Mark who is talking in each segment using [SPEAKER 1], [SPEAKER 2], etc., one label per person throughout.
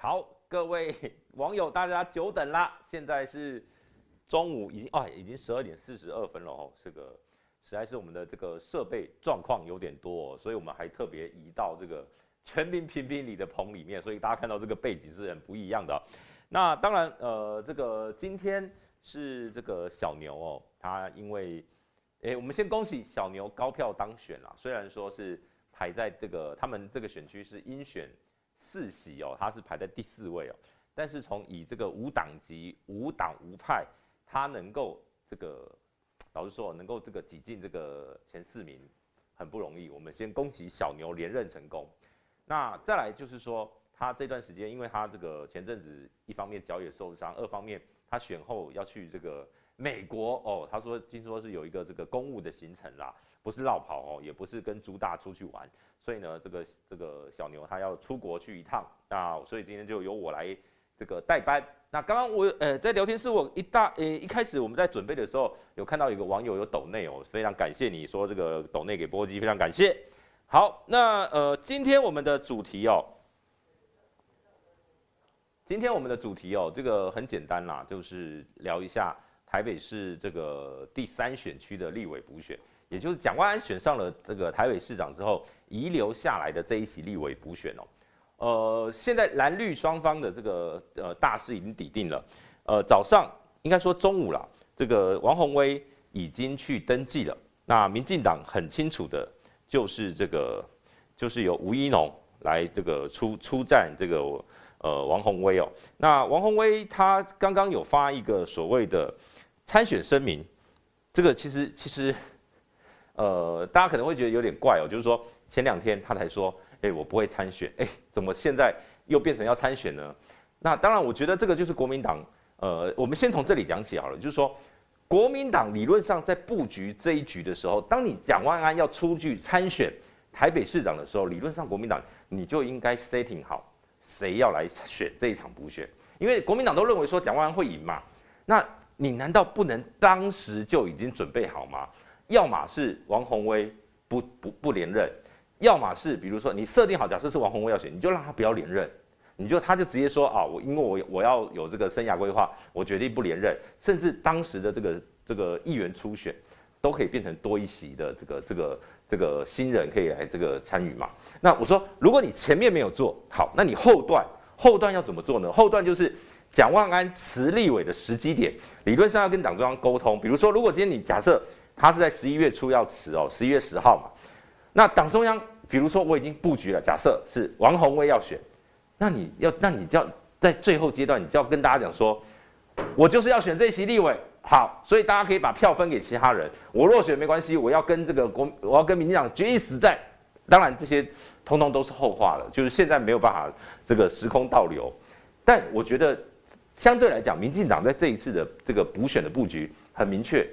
[SPEAKER 1] 好，各位网友，大家久等啦！现在是中午，已经啊，已经十二点四十二分了哦。这个实在是我们的这个设备状况有点多哦，所以我们还特别移到这个全民评评理的棚里面，所以大家看到这个背景是很不一样的。那当然，呃，这个今天是这个小牛哦，他因为，诶，我们先恭喜小牛高票当选啦。虽然说是排在这个他们这个选区是应选。四席哦，他是排在第四位哦，但是从以这个无党籍、无党无派，他能够这个，老实说，能够这个挤进这个前四名，很不容易。我们先恭喜小牛连任成功。那再来就是说，他这段时间，因为他这个前阵子一方面脚也受伤，二方面他选后要去这个美国哦，他说听说是有一个这个公务的行程啦，不是绕跑哦，也不是跟朱大出去玩。所以呢，这个这个小牛他要出国去一趟，那所以今天就由我来这个代班。那刚刚我呃在聊天室，我一大呃一开始我们在准备的时候，有看到有个网友有抖内哦，非常感谢你说这个抖内给波基，非常感谢。好，那呃今天我们的主题哦，今天我们的主题哦，这个很简单啦，就是聊一下台北市这个第三选区的立委补选。也就是蒋万安选上了这个台北市长之后，遗留下来的这一席立委补选哦，呃，现在蓝绿双方的这个呃大势已经底定了，呃，早上应该说中午了，这个王宏威已经去登记了。那民进党很清楚的，就是这个就是由吴一农来这个出出战这个呃王宏威哦。那王宏威他刚刚有发一个所谓的参选声明，这个其实其实。呃，大家可能会觉得有点怪哦，就是说前两天他才说，哎，我不会参选，哎，怎么现在又变成要参选呢？那当然，我觉得这个就是国民党，呃，我们先从这里讲起好了，就是说国民党理论上在布局这一局的时候，当你蒋万安要出去参选台北市长的时候，理论上国民党你就应该 setting 好谁要来选这一场补选，因为国民党都认为说蒋万安会赢嘛，那你难道不能当时就已经准备好吗？要么是王鸿薇不不不连任，要么是比如说你设定好，假设是王鸿薇要选，你就让他不要连任，你就他就直接说啊，我因为我我要有这个生涯规划，我决定不连任，甚至当时的这个这个议员初选都可以变成多一席的这个这个这个新人可以来这个参与嘛。那我说，如果你前面没有做好，那你后段后段要怎么做呢？后段就是蒋万安辞立委的时机点，理论上要跟党中央沟通，比如说如果今天你假设。他是在十一月初要辞哦，十一月十号嘛。那党中央，比如说我已经布局了，假设是王鸿薇要选，那你要，那你就要在最后阶段，你就要跟大家讲说，我就是要选这席立委，好，所以大家可以把票分给其他人。我落选没关系，我要跟这个国，我要跟民进党决一死战。当然这些通通都是后话了，就是现在没有办法这个时空倒流。但我觉得相对来讲，民进党在这一次的这个补选的布局很明确。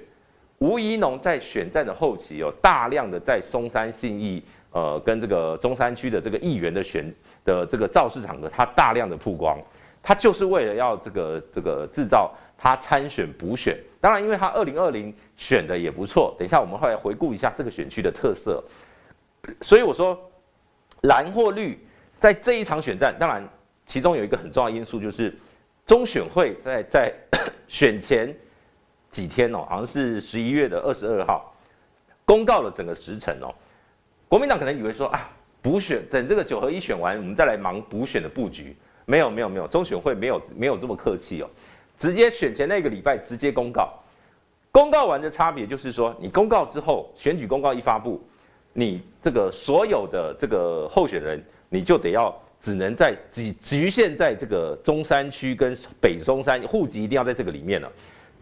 [SPEAKER 1] 吴怡农在选战的后期有大量的在松山信义，呃，跟这个中山区的这个议员的选的这个造势场合，他大量的曝光，他就是为了要这个这个制造他参选补选。当然，因为他二零二零选的也不错。等一下我们后来回顾一下这个选区的特色。所以我说，蓝或绿在这一场选战，当然其中有一个很重要因素就是中选会在在 选前。几天哦，好像是十一月的二十二号，公告了整个时程哦。国民党可能以为说啊，补选等这个九合一选完，我们再来忙补选的布局。没有没有没有，中选会没有没有这么客气哦，直接选前那个礼拜直接公告。公告完的差别就是说，你公告之后，选举公告一发布，你这个所有的这个候选人，你就得要只能在局局限在这个中山区跟北松山，户籍一定要在这个里面了。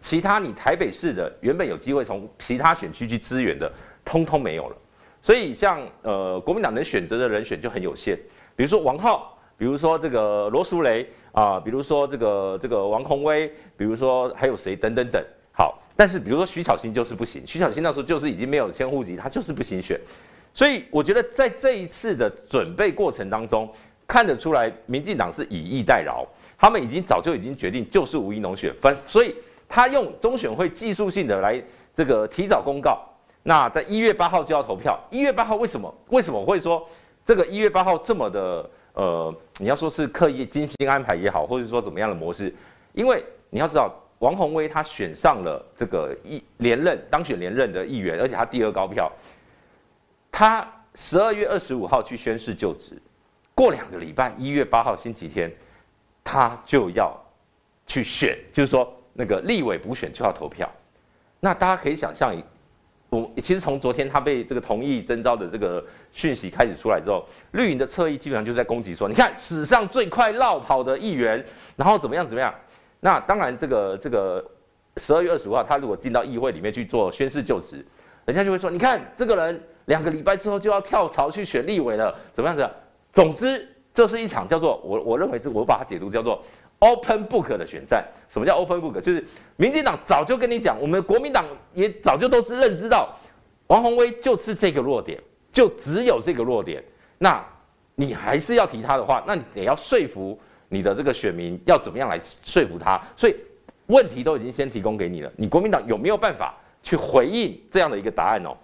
[SPEAKER 1] 其他你台北市的原本有机会从其他选区去支援的，通通没有了。所以像呃国民党能选择的人选就很有限，比如说王浩，比如说这个罗淑蕾啊，比如说这个这个王宏威，比如说还有谁等等等。好，但是比如说徐巧芯就是不行，徐巧芯那时候就是已经没有迁户籍，他就是不行选。所以我觉得在这一次的准备过程当中，看得出来民进党是以逸待劳，他们已经早就已经决定就是吴怡农选，分所以。他用中选会技术性的来这个提早公告，那在一月八号就要投票。一月八号为什么？为什么会说这个一月八号这么的呃，你要说是刻意精心安排也好，或者说怎么样的模式，因为你要知道，王鸿薇他选上了这个一连任当选连任的议员，而且他第二高票，他十二月二十五号去宣誓就职，过两个礼拜，一月八号星期天，他就要去选，就是说那个立委补选就要投票，那大家可以想象。我其实从昨天他被这个同意征召的这个讯息开始出来之后，绿营的侧翼基本上就在攻击说，你看史上最快落跑的议员，然后怎么样怎么样。那当然这个这个十二月二十五号他如果进到议会里面去做宣誓就职，人家就会说，你看这个人两个礼拜之后就要跳槽去选立委了，怎么样子？总之这是一场叫做我我认为这我把它解读叫做。Open Book 的选战，什么叫 Open Book？就是民进党早就跟你讲，我们国民党也早就都是认知到，王宏威就是这个弱点，就只有这个弱点。那你还是要提他的话，那你得要说服你的这个选民，要怎么样来说服他？所以问题都已经先提供给你了，你国民党有没有办法去回应这样的一个答案哦？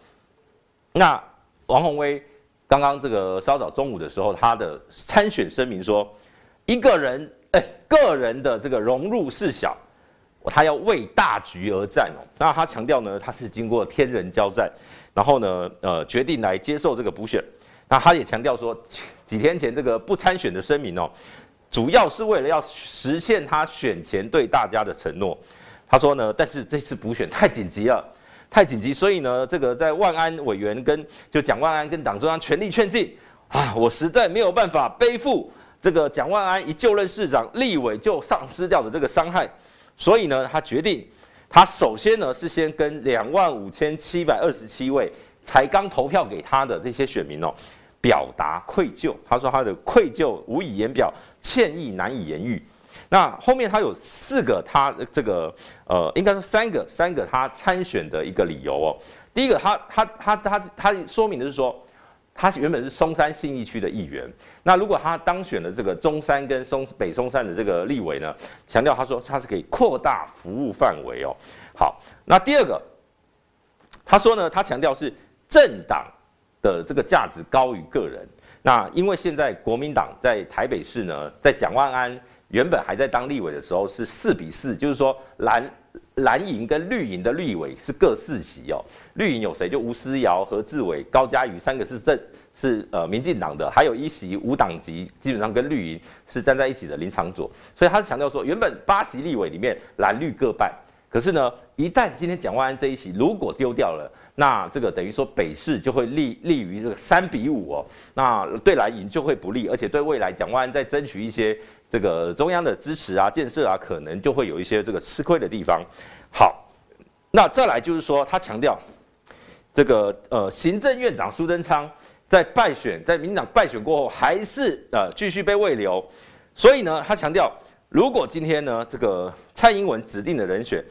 [SPEAKER 1] 那王宏威刚刚这个稍早中午的时候，他的参选声明说，一个人。个人的这个融入事小，他要为大局而战哦。那他强调呢，他是经过天人交战，然后呢，呃，决定来接受这个补选。那他也强调说，几天前这个不参选的声明哦，主要是为了要实现他选前对大家的承诺。他说呢，但是这次补选太紧急了，太紧急，所以呢，这个在万安委员跟就蒋万安跟党中央全力劝进啊，我实在没有办法背负。这个蒋万安一就任市长，立委就丧失掉的这个伤害，所以呢，他决定，他首先呢是先跟两万五千七百二十七位才刚投票给他的这些选民哦，表达愧疚。他说他的愧疚无以言表，歉意难以言喻。那后面他有四个他这个呃，应该说三个三个他参选的一个理由哦。第一个他，他他他他他说明的是说。他原本是松山信义区的议员，那如果他当选了这个中山跟松北松山的这个立委呢，强调他说他是可以扩大服务范围哦。好，那第二个，他说呢，他强调是政党的这个价值高于个人。那因为现在国民党在台北市呢，在蒋万安原本还在当立委的时候是四比四，就是说蓝。蓝营跟绿营的立委是各四席哦，绿营有谁？就吴思瑶、何志伟、高嘉瑜三个是正是呃民进党的，还有一席无党籍，基本上跟绿营是站在一起的林长佐，所以他是强调说，原本八席立委里面蓝绿各半，可是呢，一旦今天蒋万安这一席如果丢掉了，那这个等于说北市就会立立于这个三比五哦，那对蓝营就会不利，而且对未来蒋万安再争取一些。这个中央的支持啊、建设啊，可能就会有一些这个吃亏的地方。好，那再来就是说，他强调这个呃，行政院长苏贞昌在败选，在民进党败选过后，还是呃继续被慰留。所以呢，他强调，如果今天呢，这个蔡英文指定的人选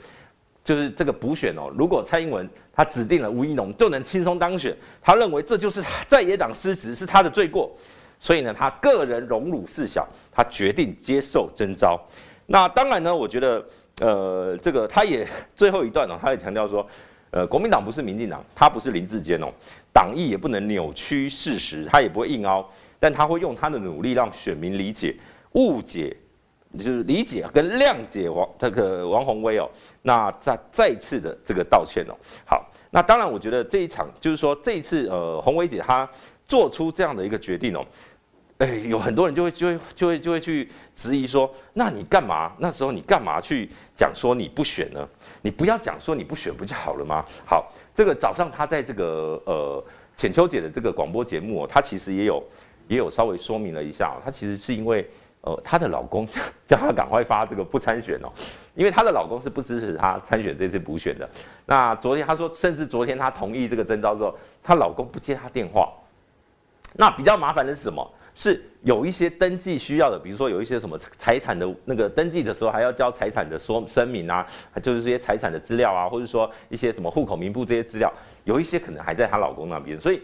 [SPEAKER 1] 就是这个补选哦，如果蔡英文他指定了吴怡农就能轻松当选，他认为这就是在野党失职，是他的罪过。所以呢，他个人荣辱事小，他决定接受征召。那当然呢，我觉得，呃，这个他也最后一段呢、哦，他也强调说，呃，国民党不是民进党，他不是林志坚哦，党意也不能扭曲事实，他也不会硬凹，但他会用他的努力让选民理解、误解，就是理解跟谅解王这个王宏威哦。那再再次的这个道歉哦。好，那当然，我觉得这一场就是说这一次，呃，宏威姐她做出这样的一个决定哦。哎，有很多人就会就会就会就会去质疑说，那你干嘛？那时候你干嘛去讲说你不选呢？你不要讲说你不选不就好了吗？好，这个早上他在这个呃浅秋姐的这个广播节目，他其实也有也有稍微说明了一下，他其实是因为呃她的老公 叫她赶快发这个不参选哦，因为她的老公是不支持她参选这次补选的。那昨天她说，甚至昨天她同意这个征召之后，她老公不接她电话。那比较麻烦的是什么？是有一些登记需要的，比如说有一些什么财产的那个登记的时候，还要交财产的说声明啊，就是这些财产的资料啊，或者说一些什么户口名簿这些资料，有一些可能还在她老公那边，所以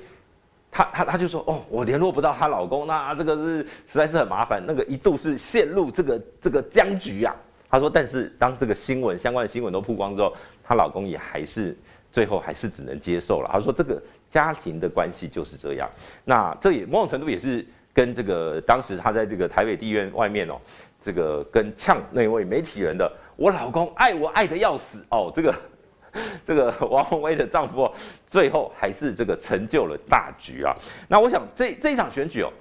[SPEAKER 1] 她她她就说哦，我联络不到她老公，那这个是实在是很麻烦，那个一度是陷入这个这个僵局啊。她说，但是当这个新闻相关的新闻都曝光之后，她老公也还是最后还是只能接受了。她说这个家庭的关系就是这样，那这也某种程度也是。跟这个当时他在这个台北地院外面哦，这个跟呛那位媒体人的，我老公爱我爱得要死哦，这个 这个王鸿威的丈夫哦，最后还是这个成就了大局啊。那我想这这一场选举哦。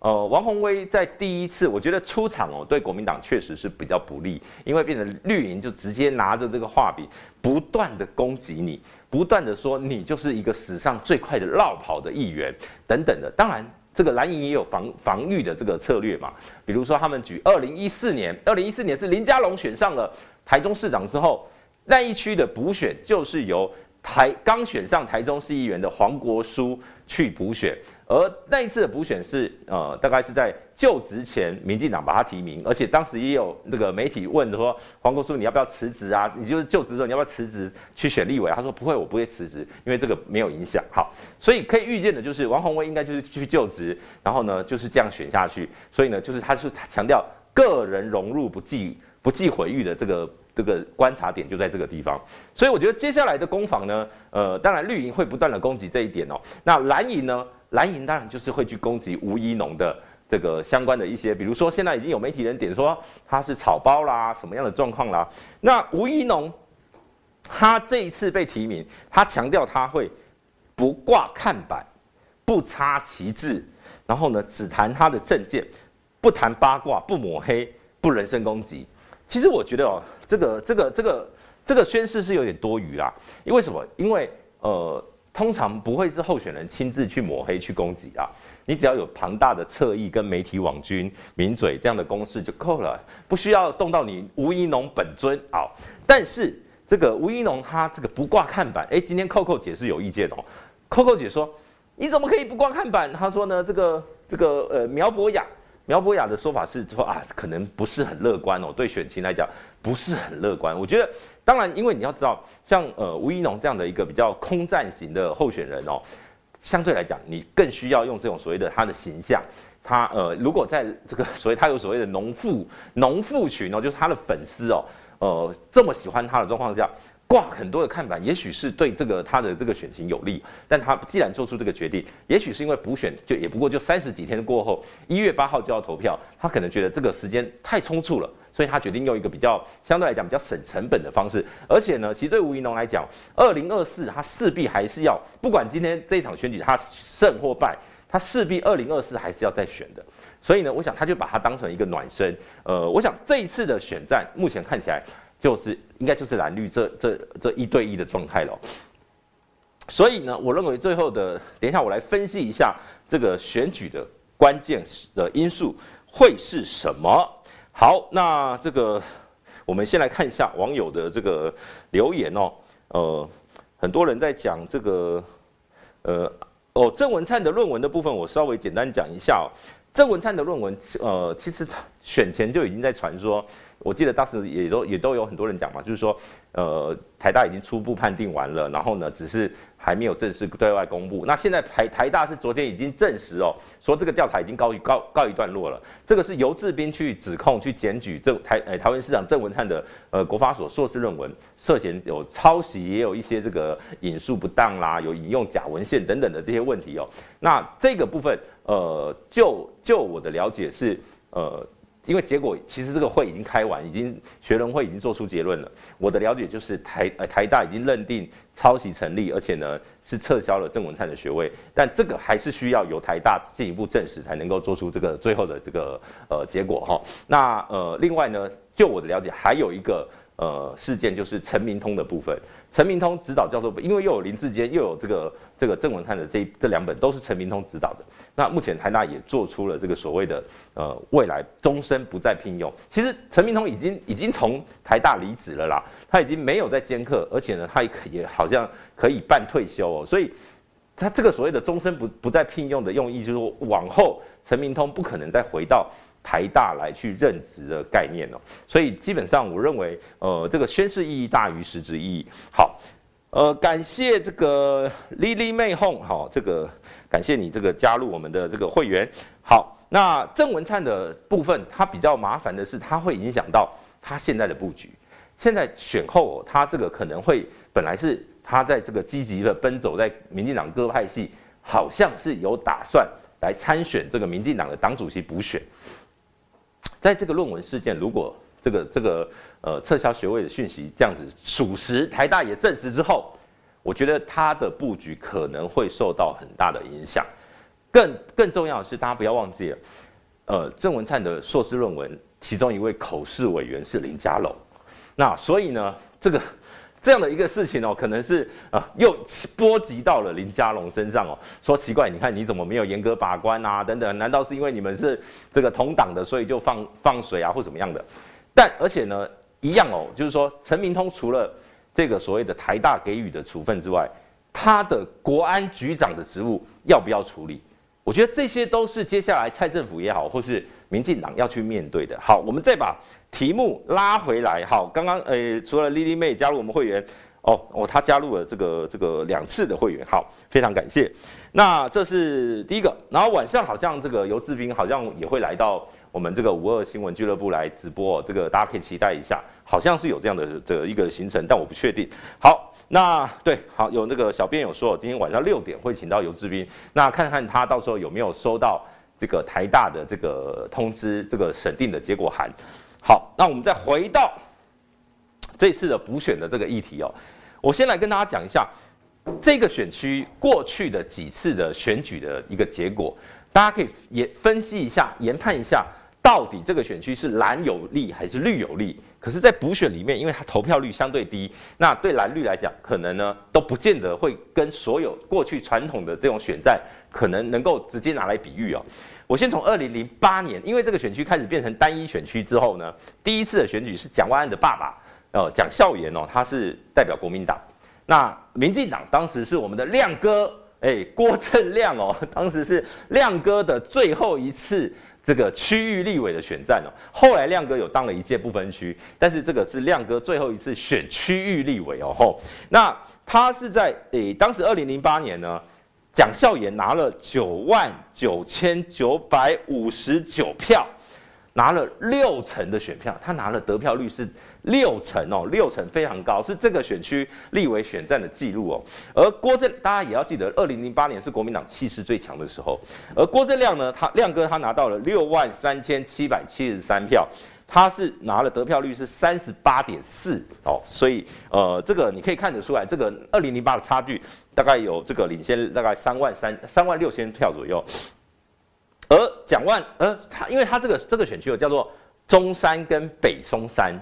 [SPEAKER 1] 呃，王鸿威在第一次，我觉得出场哦，对国民党确实是比较不利，因为变成绿营就直接拿着这个画笔，不断的攻击你，不断的说你就是一个史上最快的落跑的议员等等的。当然，这个蓝营也有防防御的这个策略嘛，比如说他们举二零一四年，二零一四年是林佳龙选上了台中市长之后，那一区的补选就是由台刚选上台中市议员的黄国书去补选。而那一次的补选是，呃，大概是在就职前，民进党把他提名，而且当时也有那个媒体问说，黄国书你要不要辞职啊？你就是就职之后你要不要辞职去选立委？他说不会，我不会辞职，因为这个没有影响。好，所以可以预见的就是王宏威应该就是去就职，然后呢就是这样选下去。所以呢，就是他是强调个人融入不计不计毁誉的这个这个观察点就在这个地方。所以我觉得接下来的攻防呢，呃，当然绿营会不断的攻击这一点哦，那蓝营呢？蓝营当然就是会去攻击吴一农的这个相关的一些，比如说现在已经有媒体人点说他是草包啦，什么样的状况啦？那吴一农他这一次被提名，他强调他会不挂看板，不插旗帜，然后呢只谈他的政见，不谈八卦，不抹黑，不人身攻击。其实我觉得哦，这个这个这个这个宣誓是有点多余啦，因为什么？因为呃。通常不会是候选人亲自去抹黑、去攻击啊，你只要有庞大的侧翼跟媒体网军、名嘴这样的攻势就够了，不需要动到你吴怡农本尊啊。但是这个吴怡农他这个不挂看板，哎，今天扣扣姐是有意见哦。扣扣姐说：“你怎么可以不挂看板？”他说呢，这个这个呃苗博雅。苗博雅的说法是说啊，可能不是很乐观哦，对选情来讲不是很乐观。我觉得，当然，因为你要知道，像呃吴依农这样的一个比较空战型的候选人哦，相对来讲，你更需要用这种所谓的他的形象，他呃如果在这个所谓他有所谓的农妇 农妇群哦，就是他的粉丝哦，呃这么喜欢他的状况下。挂很多的看板，也许是对这个他的这个选情有利，但他既然做出这个决定，也许是因为补选就也不过就三十几天过后，一月八号就要投票，他可能觉得这个时间太匆促了，所以他决定用一个比较相对来讲比较省成本的方式。而且呢，其实对吴怡农来讲，二零二四他势必还是要，不管今天这一场选举他胜或败，他势必二零二四还是要再选的。所以呢，我想他就把它当成一个暖身。呃，我想这一次的选战目前看起来。就是应该就是蓝绿这这这一对一的状态了，所以呢，我认为最后的，等一下我来分析一下这个选举的关键的因素会是什么。好，那这个我们先来看一下网友的这个留言哦，呃，很多人在讲这个，呃，哦，郑文灿的论文的部分，我稍微简单讲一下哦。郑文灿的论文，呃，其实选前就已经在传说。我记得当时也都也都有很多人讲嘛，就是说，呃，台大已经初步判定完了，然后呢，只是还没有正式对外公布。那现在台台大是昨天已经证实哦，说这个调查已经告一告告一段落了。这个是游志斌去指控去检举郑台呃桃园市长郑文灿的呃国法所硕士论文涉嫌有抄袭，也有一些这个引述不当啦，有引用假文献等等的这些问题哦。那这个部分呃，就就我的了解是呃。因为结果其实这个会已经开完，已经学伦会已经做出结论了。我的了解就是台台大已经认定抄袭成立，而且呢是撤销了郑文灿的学位，但这个还是需要由台大进一步证实才能够做出这个最后的这个呃结果哈。那呃另外呢，就我的了解还有一个呃事件就是陈明通的部分。陈明通指导教授，因为又有林志坚，又有这个这个郑文灿的这这两本都是陈明通指导的。那目前台大也做出了这个所谓的呃未来终身不再聘用。其实陈明通已经已经从台大离职了啦，他已经没有在兼课，而且呢，他也也好像可以办退休哦。所以他这个所谓的终身不不再聘用的用意，就是说往后陈明通不可能再回到。台大来去任职的概念哦，所以基本上我认为，呃，这个宣誓意义大于实质意义。好，呃，感谢这个 Lily May Home，好，这个感谢你这个加入我们的这个会员。好，那郑文灿的部分，它比较麻烦的是，它会影响到他现在的布局。现在选后，他这个可能会本来是他在这个积极的奔走在民进党各派系，好像是有打算来参选这个民进党的党主席补选。在这个论文事件，如果这个这个呃撤销学位的讯息这样子属实，台大也证实之后，我觉得他的布局可能会受到很大的影响。更更重要的是，大家不要忘记，呃，郑文灿的硕士论文其中一位口试委员是林家龙，那所以呢，这个。这样的一个事情哦，可能是啊，又波及到了林佳龙身上哦。说奇怪，你看你怎么没有严格把关啊？等等，难道是因为你们是这个同党的，所以就放放水啊，或怎么样的？但而且呢，一样哦，就是说陈明通除了这个所谓的台大给予的处分之外，他的国安局长的职务要不要处理？我觉得这些都是接下来蔡政府也好，或是民进党要去面对的。好，我们再把题目拉回来。好，刚刚呃，除了 Lily May 加入我们会员，哦哦，她加入了这个这个两次的会员，好，非常感谢。那这是第一个，然后晚上好像这个游志斌好像也会来到我们这个五二新闻俱乐部来直播，这个大家可以期待一下，好像是有这样的的一个行程，但我不确定。好。那对，好，有那个小编有说，今天晚上六点会请到游志斌，那看看他到时候有没有收到这个台大的这个通知，这个审定的结果函。好，那我们再回到这次的补选的这个议题哦，我先来跟大家讲一下这个选区过去的几次的选举的一个结果，大家可以也分析一下，研判一下，到底这个选区是蓝有利还是绿有利。可是，在补选里面，因为它投票率相对低，那对蓝绿来讲，可能呢都不见得会跟所有过去传统的这种选战，可能能够直接拿来比喻哦。我先从二零零八年，因为这个选区开始变成单一选区之后呢，第一次的选举是蒋万安的爸爸，呃，蒋孝严哦，他是代表国民党，那民进党当时是我们的亮哥，哎，郭正亮哦，当时是亮哥的最后一次。这个区域立委的选战哦，后来亮哥有当了一届不分区，但是这个是亮哥最后一次选区域立委哦。吼，那他是在诶，当时二零零八年呢，蒋孝严拿了九万九千九百五十九票，拿了六成的选票，他拿了得票率是。六成哦，六成非常高，是这个选区立委选战的记录哦。而郭正，大家也要记得，二零零八年是国民党气势最强的时候。而郭正亮呢，他亮哥他拿到了六万三千七百七十三票，他是拿了得票率是三十八点四哦。所以呃，这个你可以看得出来，这个二零零八的差距大概有这个领先大概三万三三万六千票左右。而蒋万，呃，他因为他这个这个选区有叫做中山跟北松山。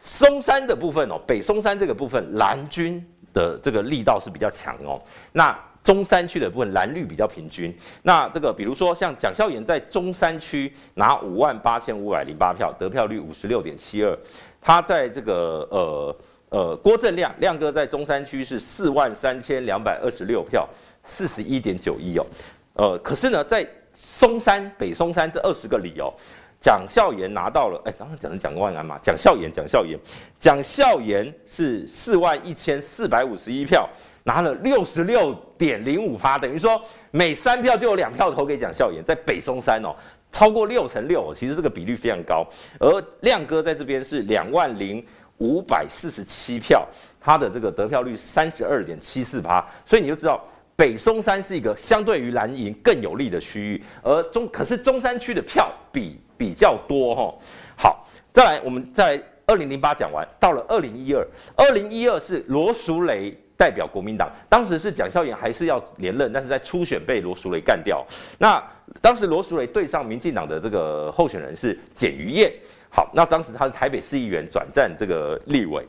[SPEAKER 1] 松山的部分哦，北松山这个部分蓝军的这个力道是比较强哦。那中山区的部分蓝绿比较平均。那这个比如说像蒋孝严在中山区拿五万八千五百零八票，得票率五十六点七二。他在这个呃呃郭正亮亮哥在中山区是四万三千两百二十六票，四十一点九一哦。呃，可是呢，在松山北松山这二十个里哦。蒋孝严拿到了，哎，刚刚讲的蒋万安嘛，蒋孝严，蒋孝严，蒋孝严是四万一千四百五十一票，拿了六十六点零五趴，等于说每三票就有两票投给蒋孝严，在北松山哦，超过六成六，其实这个比率非常高。而亮哥在这边是两万零五百四十七票，他的这个得票率三十二点七四趴，所以你就知道。北松山是一个相对于蓝营更有利的区域，而中可是中山区的票比比较多哈。好，再来，我们在二零零八讲完，到了二零一二，二零一二是罗淑蕾代表国民党，当时是蒋孝严还是要连任，但是在初选被罗淑蕾干掉。那当时罗淑蕾对上民进党的这个候选人是简于晏，好，那当时他是台北市议员转战这个立委。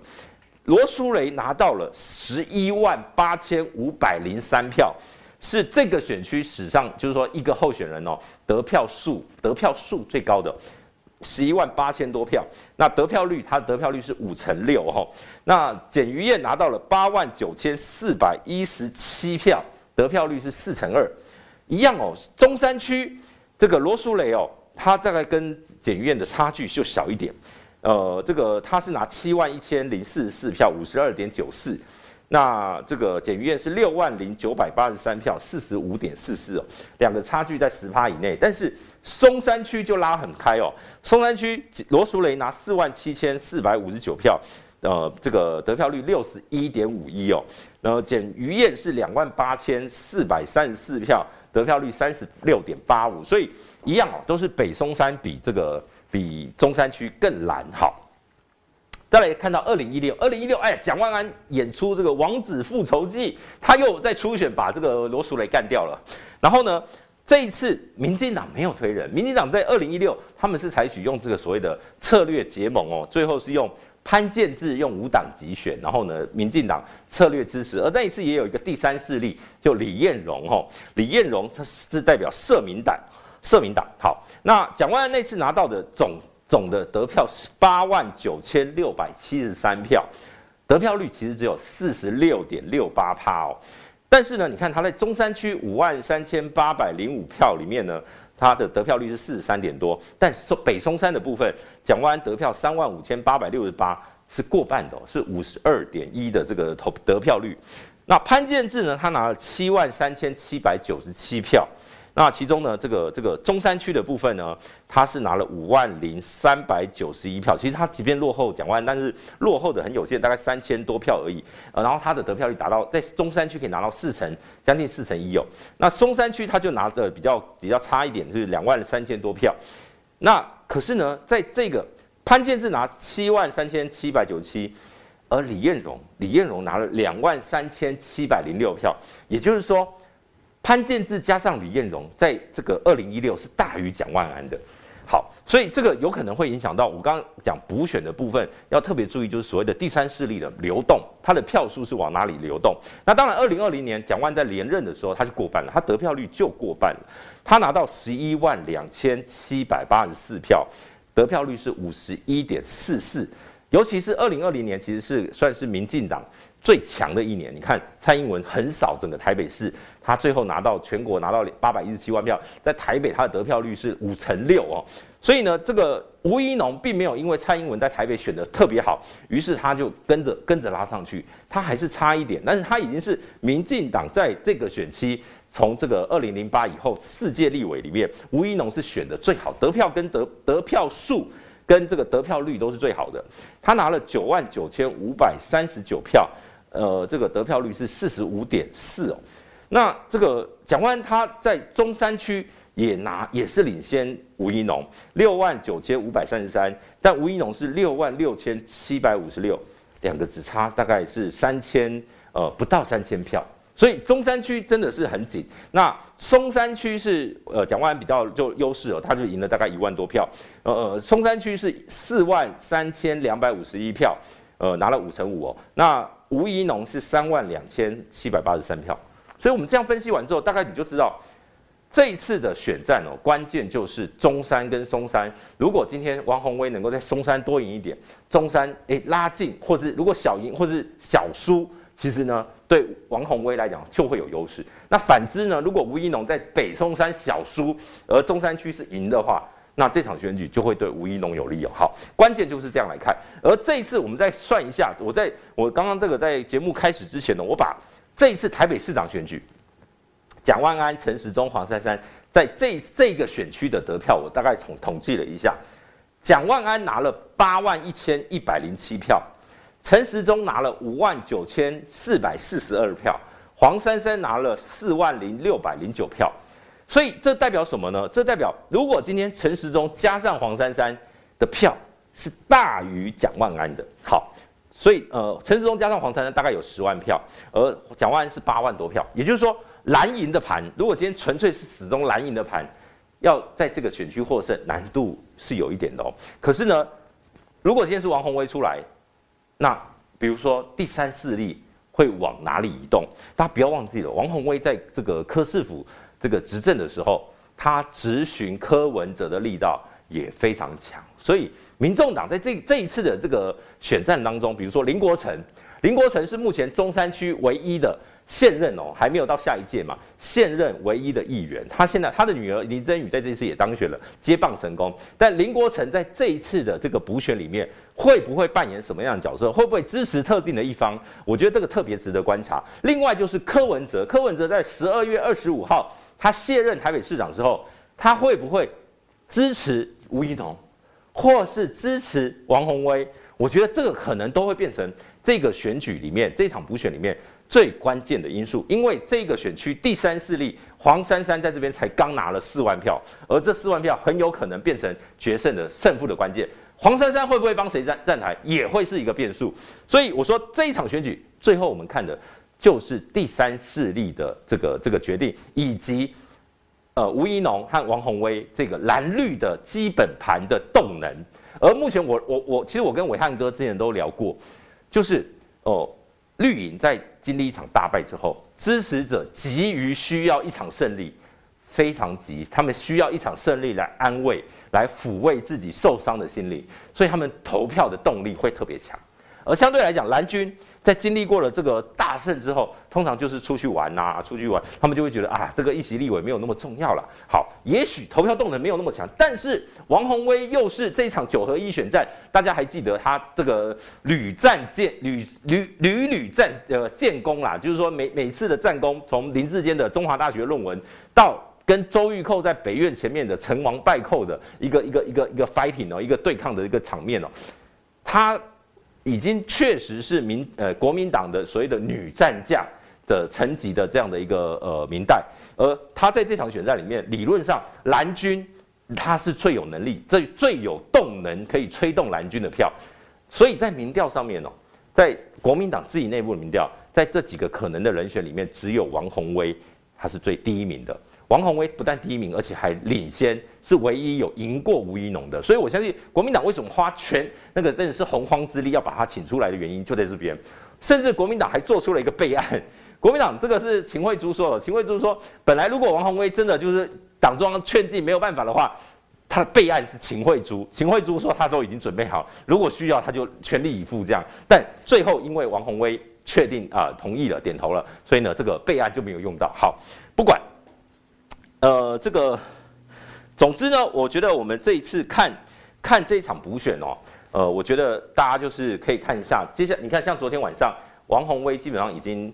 [SPEAKER 1] 罗淑蕾拿到了十一万八千五百零三票，是这个选区史上就是说一个候选人哦得票数得票数最高的十一万八千多票，那得票率他的得票率是五成六哈，那简余晏拿到了八万九千四百一十七票，得票率是四成二，一样哦。中山区这个罗淑蕾哦，他大概跟简余晏的差距就小一点。呃，这个他是拿七万一千零四十四票，五十二点九四。那这个简余晏是六万零九百八十三票，四十五点四四哦，两个差距在十趴以内。但是松山区就拉很开哦，松山区罗淑蕾拿四万七千四百五十九票，呃，这个得票率六十一点五一哦。然后简余晏是两万八千四百三十四票，得票率三十六点八五，所以一样哦，都是北松山比这个比中山区更蓝。好，再来看到二零一六，二零一六，哎，蒋万安演出这个王子复仇记，他又在初选把这个罗淑蕾干掉了。然后呢，这一次民进党没有推人，民进党在二零一六他们是采取用这个所谓的策略结盟哦，最后是用。潘建志用五党集选，然后呢，民进党策略支持，而那一次也有一个第三势力，就李彦荣吼，李彦荣他是代表社民党，社民党。好，那蒋万安那次拿到的总总的得票是八万九千六百七十三票，得票率其实只有四十六点六八趴哦。但是呢，你看他在中山区五万三千八百零五票里面呢。他的得票率是四十三点多，但是北松山的部分，蒋万安得票三万五千八百六十八，是过半的，是五十二点一的这个投得票率。那潘建志呢，他拿了七万三千七百九十七票。那其中呢，这个这个中山区的部分呢，他是拿了五万零三百九十一票。其实他即便落后蒋万，但是落后的很有限，大概三千多票而已。呃，然后他的得票率达到在中山区可以拿到四成，将近四成一有。那松山区他就拿着比较比较差一点，就是两万三千多票。那可是呢，在这个潘建志拿七万三千七百九十七，而李彦荣李彦荣拿了两万三千七百零六票，也就是说。潘建志加上李彦荣，在这个二零一六是大于蒋万安的。好，所以这个有可能会影响到我刚刚讲补选的部分，要特别注意，就是所谓的第三势力的流动，他的票数是往哪里流动。那当然，二零二零年蒋万在连任的时候，他就过半了，他得票率就过半了，他拿到十一万两千七百八十四票，得票率是五十一点四四。尤其是二零二零年，其实是算是民进党最强的一年。你看蔡英文横扫整个台北市。他最后拿到全国拿到八百一十七万票，在台北他的得票率是五成六哦，所以呢，这个吴怡农并没有因为蔡英文在台北选得特别好，于是他就跟着跟着拉上去，他还是差一点，但是他已经是民进党在这个选区从这个二零零八以后四届立委里面，吴怡农是选的最好，得票跟得得票数跟这个得票率都是最好的，他拿了九万九千五百三十九票，呃，这个得票率是四十五点四哦。那这个蒋万安他在中山区也拿也是领先吴怡农六万九千五百三十三，但吴怡农是六万六千七百五十六，两个只差大概是三千呃不到三千票，所以中山区真的是很紧。那松山区是呃蒋万安比较就优势哦，他就赢了大概一万多票。呃呃，松山区是四万三千两百五十一票，呃拿了五成五哦。那吴怡农是三万两千七百八十三票。所以，我们这样分析完之后，大概你就知道，这一次的选战哦，关键就是中山跟松山。如果今天王宏威能够在松山多赢一点，中山诶拉近，或是如果小赢或是小输，其实呢，对王宏威来讲就会有优势。那反之呢，如果吴一农在北松山小输，而中山区是赢的话，那这场选举就会对吴一农有利哦。好，关键就是这样来看。而这一次，我们再算一下，我在我刚刚这个在节目开始之前呢，我把。这一次台北市长选举，蒋万安、陈时中、黄珊珊在这这个选区的得票，我大概统统计了一下，蒋万安拿了八万一千一百零七票，陈时中拿了五万九千四百四十二票，黄珊珊拿了四万零六百零九票。所以这代表什么呢？这代表如果今天陈时中加上黄珊珊的票是大于蒋万安的，好。所以，呃，陈时中加上黄珊珊大概有十万票，而蒋万安是八万多票。也就是说，蓝营的盘，如果今天纯粹是死忠蓝营的盘，要在这个选区获胜，难度是有一点的哦。可是呢，如果今天是王鸿薇出来，那比如说第三势力会往哪里移动？大家不要忘记了，王鸿薇在这个柯市府这个执政的时候，他执询柯文哲的力道也非常强，所以。民众党在这这一次的这个选战当中，比如说林国成，林国成是目前中山区唯一的现任哦，还没有到下一届嘛，现任唯一的议员。他现在他的女儿林珍羽在这次也当选了，接棒成功。但林国成在这一次的这个补选里面，会不会扮演什么样的角色？会不会支持特定的一方？我觉得这个特别值得观察。另外就是柯文哲，柯文哲在十二月二十五号他卸任台北市长之后，他会不会支持吴怡农？或是支持王鸿薇，我觉得这个可能都会变成这个选举里面这场补选里面最关键的因素，因为这个选区第三势力黄珊珊在这边才刚拿了四万票，而这四万票很有可能变成决胜的胜负的关键。黄珊珊会不会帮谁站站台，也会是一个变数。所以我说这一场选举，最后我们看的就是第三势力的这个这个决定，以及呃吴怡农和王宏威这个蓝绿的基本盘的动能。而目前我我我，其实我跟暐瀚哥之前都聊过，就是哦。绿营在经历一场大败之后，支持者急于需要一场胜利，非常急，他们需要一场胜利来安慰、来抚慰自己受伤的心灵，所以他们投票的动力会特别强。而相对来讲，蓝军。在经历过了这个大胜之后，通常就是出去玩呐、出去玩，他们就会觉得啊，这个一席立委没有那么重要了。好，也许投票动能没有那么强，但是王宏威又是这一场九合一选战，大家还记得他这个屡战建屡屡屡屡战呃建功啦，就是说每每次的战功，从林志坚的中华大学论文到跟周玉蔻在北院前面的成王败寇的一个一个一个一个 fighting 哦，一个对抗的一个场面哦，他。已经确实是民呃国民党的所谓的女战将的层级的这样的一个呃民代，而他在这场选战里面，理论上蓝军他是最有能力、最最有动能可以吹动蓝军的票，所以在民调上面哦，在国民党自己内部的民调，在这几个可能的人选里面，只有王鸿薇他是最第一名的。王鸿薇不但第一名，而且还领先，是唯一有赢过吴怡农的。所以我相信国民党为什么花全那个真的是洪荒之力要把他请出来的原因就在这边。甚至国民党还做出了一个备案。国民党这个是秦慧珠说的，秦慧珠说，本来如果王鸿薇真的就是党中央劝进没有办法的话，他的备案是秦慧珠。秦慧珠说他都已经准备好，如果需要他就全力以赴这样。但最后因为王鸿薇确定啊、同意了点头了，所以呢这个备案就没有用到。好，不管。呃，这个，总之呢，我觉得我们这一次看看这一场补选哦，呃，我觉得大家就是可以看一下，接下来你看，像昨天晚上，王宏威基本上已经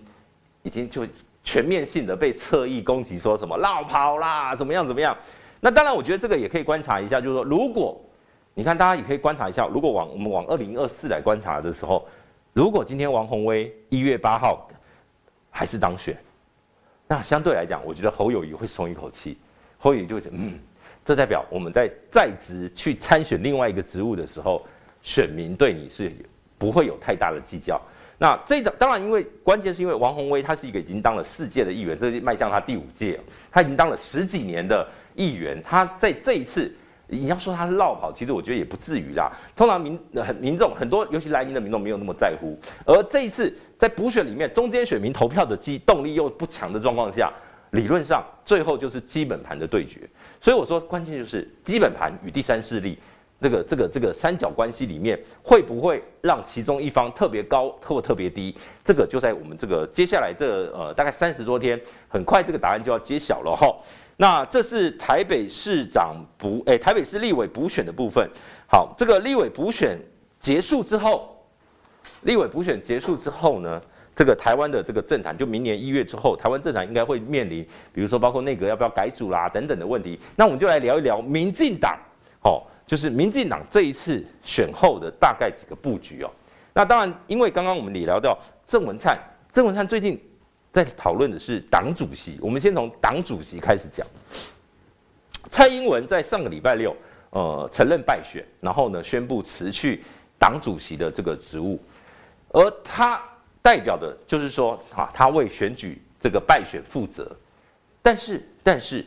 [SPEAKER 1] 已经就全面性的被侧翼攻击，说什么落跑啦，怎么样怎么样。那当然，我觉得这个也可以观察一下，就是说，如果你看，大家也可以观察一下，如果往我们往二零二四来观察的时候，如果今天王宏威一月八号还是当选。那相对来讲，我觉得侯友谊会松一口气，侯友谊就会觉得，嗯，这代表我们在在职去参选另外一个职务的时候，选民对你是不会有太大的计较。那这种当然，因为关键是因为王宏威他是一个已经当了四届的议员，这是迈向他第五届，他已经当了十几年的议员，他在这一次。你要说他是落跑，其实我觉得也不至于啦。通常民很民众很多，尤其蓝营的民众没有那么在乎。而这一次在补选里面，中间选民投票的机动力又不强的状况下，理论上最后就是基本盘的对决。所以我说关键就是基本盘与第三势力这个这个这个三角关系里面，会不会让其中一方特别高或特别低？这个就在我们这个接下来这、呃大概三十多天，很快这个答案就要揭晓了哈。那这是台北市长补诶，台北市立委补选的部分。好，这个立委补选结束之后，立委补选结束之后呢，这个台湾的这个政坛，就明年一月之后，台湾政坛应该会面临，比如说包括内阁要不要改组啦等等的问题。那我们就来聊一聊民进党，哦，就是民进党这一次选后的大概几个布局哦。那当然，因为刚刚我们也聊到郑文灿，郑文灿最近。在讨论的是党主席，我们先从党主席开始讲。蔡英文在上个礼拜六，呃，承认败选，然后呢，宣布辞去党主席的这个职务，而他代表的就是说，啊，他为选举这个败选负责。但是，但是，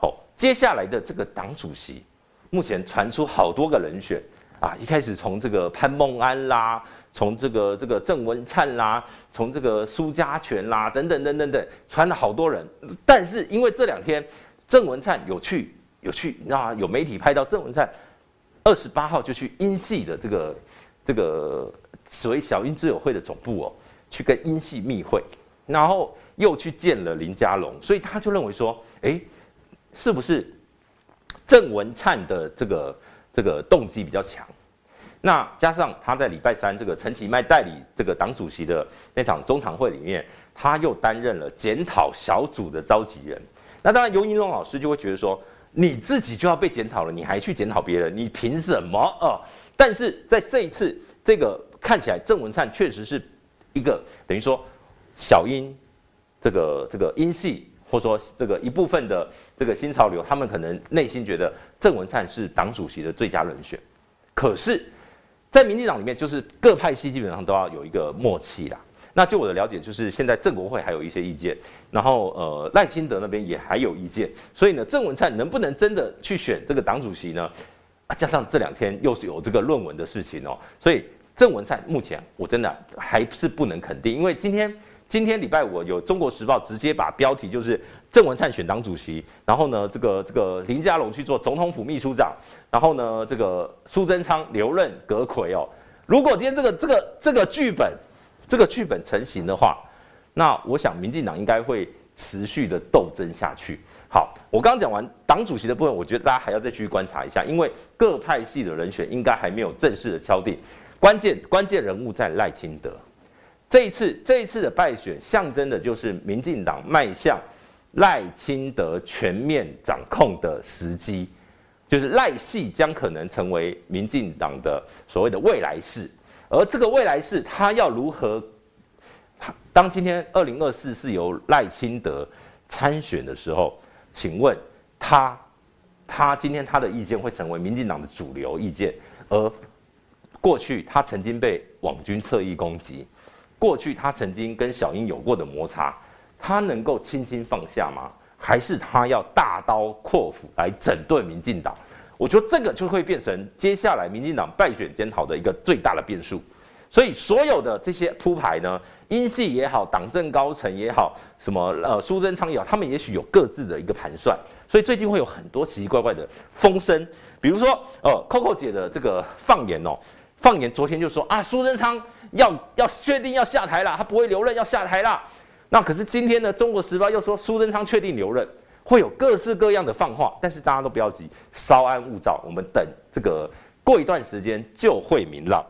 [SPEAKER 1] 哦，接下来的这个党主席，目前传出好多个人选啊，一开始从这个潘孟安啦。从这个这个郑文灿啦，从这个苏家全啦，等等等等等，传了好多人。但是因为这两天郑文灿有去有去，你知道吗？有媒体拍到郑文灿二十八号就去英系的这个这个所谓小英之友会的总部哦，去跟英系密会，然后又去见了林佳龙，所以他就认为说，哎，是不是郑文灿的这个这个动机比较强？那加上他在礼拜三这个陈其迈代理这个党主席的那场中常会里面，他又担任了检讨小组的召集人。那当然，游盈隆老师就会觉得说，你自己就要被检讨了，你还去检讨别人，你凭什么啊？但是在这一次，这个看起来郑文灿确实是一个等于说小英这个这个英系，或者说这个一部分的这个新潮流，他们可能内心觉得郑文灿是党主席的最佳人选。可是，在民进党里面，就是各派系基本上都要有一个默契啦。那就我的了解，就是现在郑国会还有一些意见，然后呃赖清德那边也还有意见，所以呢，郑文灿能不能真的去选这个党主席呢？啊，加上这两天又是有这个论文的事情哦，所以郑文灿目前我真的还是不能肯定，因为今天今天礼拜五有《中国时报》直接把标题就是郑文灿选党主席，然后呢，这个这个林佳龙去做总统府秘书长，然后呢，这个苏贞昌留任阁揆哦。如果今天这个这个这个剧本，这个剧本成型的话，那我想民进党应该会持续的斗争下去。好，我刚讲完党主席的部分，我觉得大家还要再继续观察一下，因为各派系的人选应该还没有正式的敲定。关键关键人物在赖清德，这一次这一次的败选，象征的就是民进党迈向赖清德全面掌控的时机，就是赖系将可能成为民进党的所谓的未来式。而这个未来式他要如何？当今天二零二四是由赖清德参选的时候，请问他，他今天他的意见会成为民进党的主流意见？而过去他曾经被网军侧翼攻击，过去他曾经跟小英有过的摩擦，他能够轻轻放下吗？还是他要大刀阔斧来整顿民进党？我觉得这个就会变成接下来民进党败选检讨的一个最大的变数，所以所有的这些铺排呢，英系也好，党政高层也好，什么呃苏贞昌也好，他们也许有各自的一个盘算，所以最近会有很多奇奇怪怪的风声，比如说呃 Coco 姐的这个放言哦，放言昨天就说啊苏贞昌要要确定要下台了，他不会留任要下台了，那可是今天呢中国时报又说苏贞昌确定留任。会有各式各样的放话，但是大家都不要急，稍安勿躁，我们等这个过一段时间就会明朗。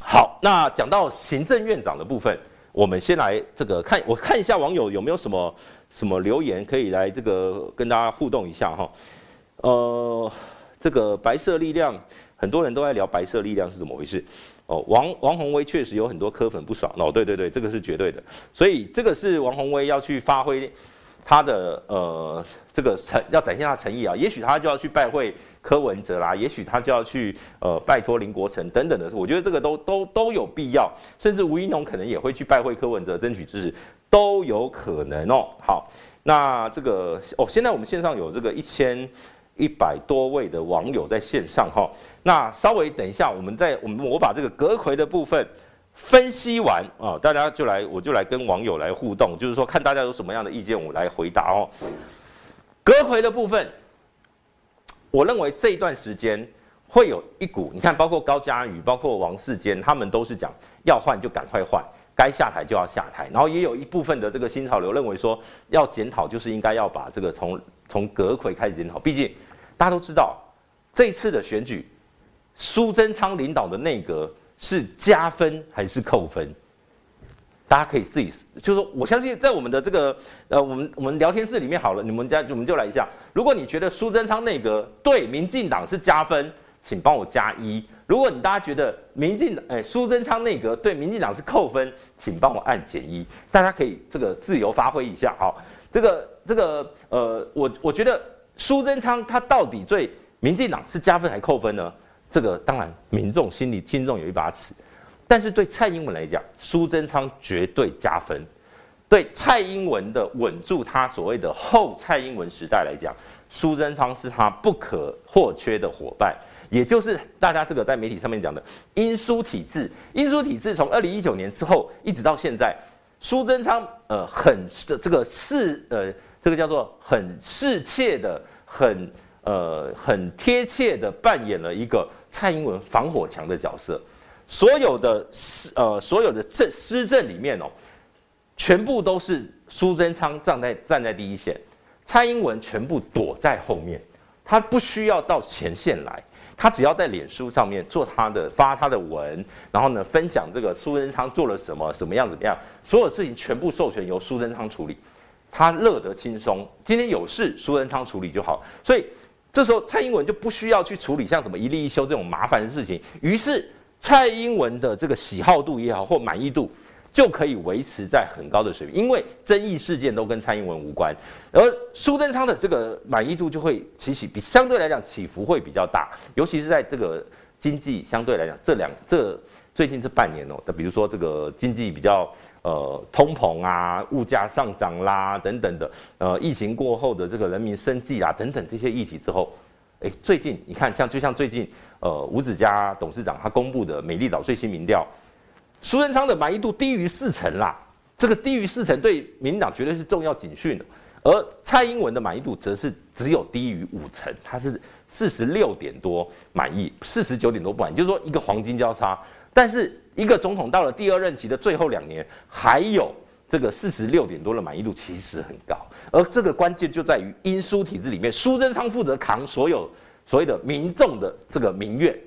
[SPEAKER 1] 好，那讲到行政院长的部分，我们先来这个看，我看一下网友有没有什么什么留言可以来这个跟大家互动一下哈。呃，这个白色力量，很多人都在聊白色力量是怎么回事哦。王王宏威确实有很多柯粉不爽哦，对对对，这个是绝对的，所以这个是王宏威要去发挥。他的呃，这个诚要展现他诚意啊，也许他就要去拜会柯文哲啦，也许他就要去呃拜托林国成等等的，我觉得这个都都都有必要，甚至吴怡农可能也会去拜会柯文哲争取支持，都有可能哦。好，那这个哦，现在我们线上有这个一千一百多位的网友在线上哈，那稍微等一下，我们再我们我把这个阁魁的部分。分析完啊，大家就来，我就来跟网友来互动，就是说看大家有什么样的意见，我来回答哦。阁魁的部分，我认为这一段时间会有一股，你看，包括高嘉宇，包括王世坚，他们都是讲要换就赶快换，该下台就要下台。然后也有一部分的这个新潮流认为说，要检讨就是应该要把这个从从阁魁开始检讨。毕竟大家都知道，这一次的选举，苏贞昌领导的内阁。是加分还是扣分？大家可以自己，就是说，我相信在我们的这个呃，我们我们聊天室里面好了，你们家我们就来一下。如果你觉得苏贞昌内阁对民进党是加分，请帮我加一；如果你大家觉得民进哎苏贞昌内阁对民进党是扣分，请帮我按减一。大家可以这个自由发挥一下。好，这个这个呃，我我觉得苏贞昌他到底对民进党是加分还是扣分呢？这个当然，民众心里心中有一把尺，但是对蔡英文来讲，苏贞昌绝对加分。对蔡英文的稳住他所谓的后蔡英文时代来讲，苏贞昌是他不可或缺的伙伴，也就是大家这个在媒体上面讲的英苏体制。英苏体制从二零一九年之后一直到现在，苏贞昌呃很这个是呃这个叫做很适切的很呃很贴切的扮演了一个。蔡英文防火墙的角色，所有的施呃所有的政施政里面哦，全部都是苏贞昌站在站在第一线，蔡英文全部躲在后面，他不需要到前线来，他只要在脸书上面做他的发他的文，然后呢分享这个苏贞昌做了什么什么样怎么样，所有事情全部授权由苏贞昌处理，他乐得轻松，今天有事苏贞昌处理就好，所以。这时候蔡英文就不需要去处理像什么一例一休这种麻烦的事情，于是蔡英文的这个喜好度也好或满意度就可以维持在很高的水平，因为争议事件都跟蔡英文无关，而苏贞昌的这个满意度就会起起比相对来讲起伏会比较大，尤其是在这个经济相对来讲这两这最近这半年哦，比如说这个经济比较呃通膨啊、物价上涨啦等等的，呃疫情过后的这个人民生计啊等等这些议题之后，哎，最近你看像就像最近呃吴子嘉董事长他公布的美丽岛最新民调。苏贞昌的满意度低于四成啦，这个低于四成对民党绝对是重要警讯的。而蔡英文的满意度则是只有低于五成，他是四十六点多满意，四十九点多不满意，就是说一个黄金交叉。但是一个总统到了第二任期的最后两年，还有这个四十六点多的满意度，其实很高。而这个关键就在于英苏体制里面，苏贞昌负责扛所有所谓的民众的这个民怨，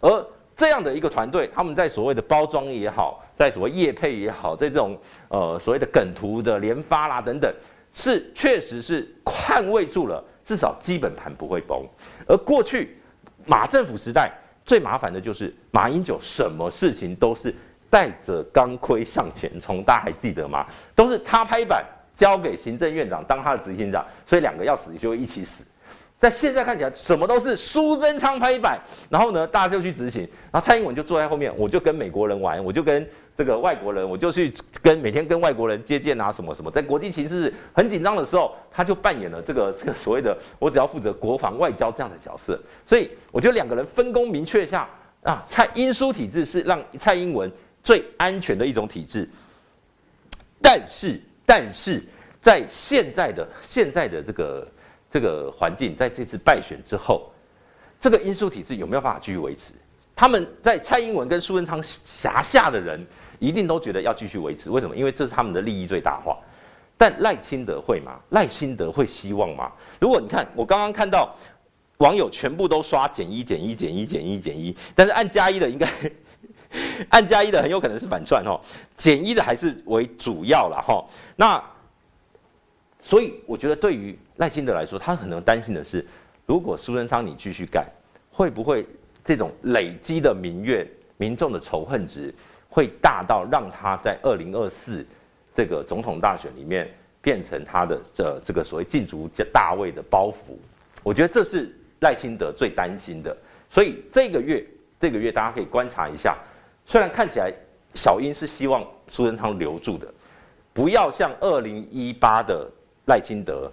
[SPEAKER 1] 而。这样的一个团队，他们在所谓的包装也好，在所谓业配也好，在这种呃所谓的梗图的连发啦等等，是确实是捍卫住了至少基本盘不会崩。而过去马政府时代最麻烦的就是马英九，什么事情都是带着钢盔向前冲，大家还记得吗？都是他拍板交给行政院长当他的执行长，所以两个要死就一起死。在现在看起来，什么都是苏贞昌拍板，然后呢，大家就去执行，然后蔡英文就坐在后面，我就跟美国人玩，我就跟这个外国人，我就去跟每天跟外国人接见啊，什么什么，在国际情势很紧张的时候，他就扮演了这个这个所谓的我只要负责国防外交这样的角色。所以我觉得两个人分工明确下啊，蔡英苏体制是让蔡英文最安全的一种体制，但是但是在现在的现在的这个。这个环境在这次败选之后，这个英苏体制有没有办法继续维持？他们在蔡英文跟苏贞昌辖下的人一定都觉得要继续维持。为什么？因为这是他们的利益最大化。但赖清德会吗？赖清德会希望吗？如果你看我刚刚看到网友全部都刷减一减一减一减一减一，但是按加一的应该 按加一的很有可能是反串哦，减一的还是为主要了哈。那所以我觉得对于赖清德来说，他可能担心的是，如果苏贞昌你继续干，会不会这种累积的民怨、民众的仇恨值会大到让他在二零二四这个总统大选里面变成他的这这个所谓竞逐大位的包袱？我觉得这是赖清德最担心的。所以这个月，这个月大家可以观察一下，虽然看起来小英是希望苏贞昌留住的，不要像二零一八的赖清德。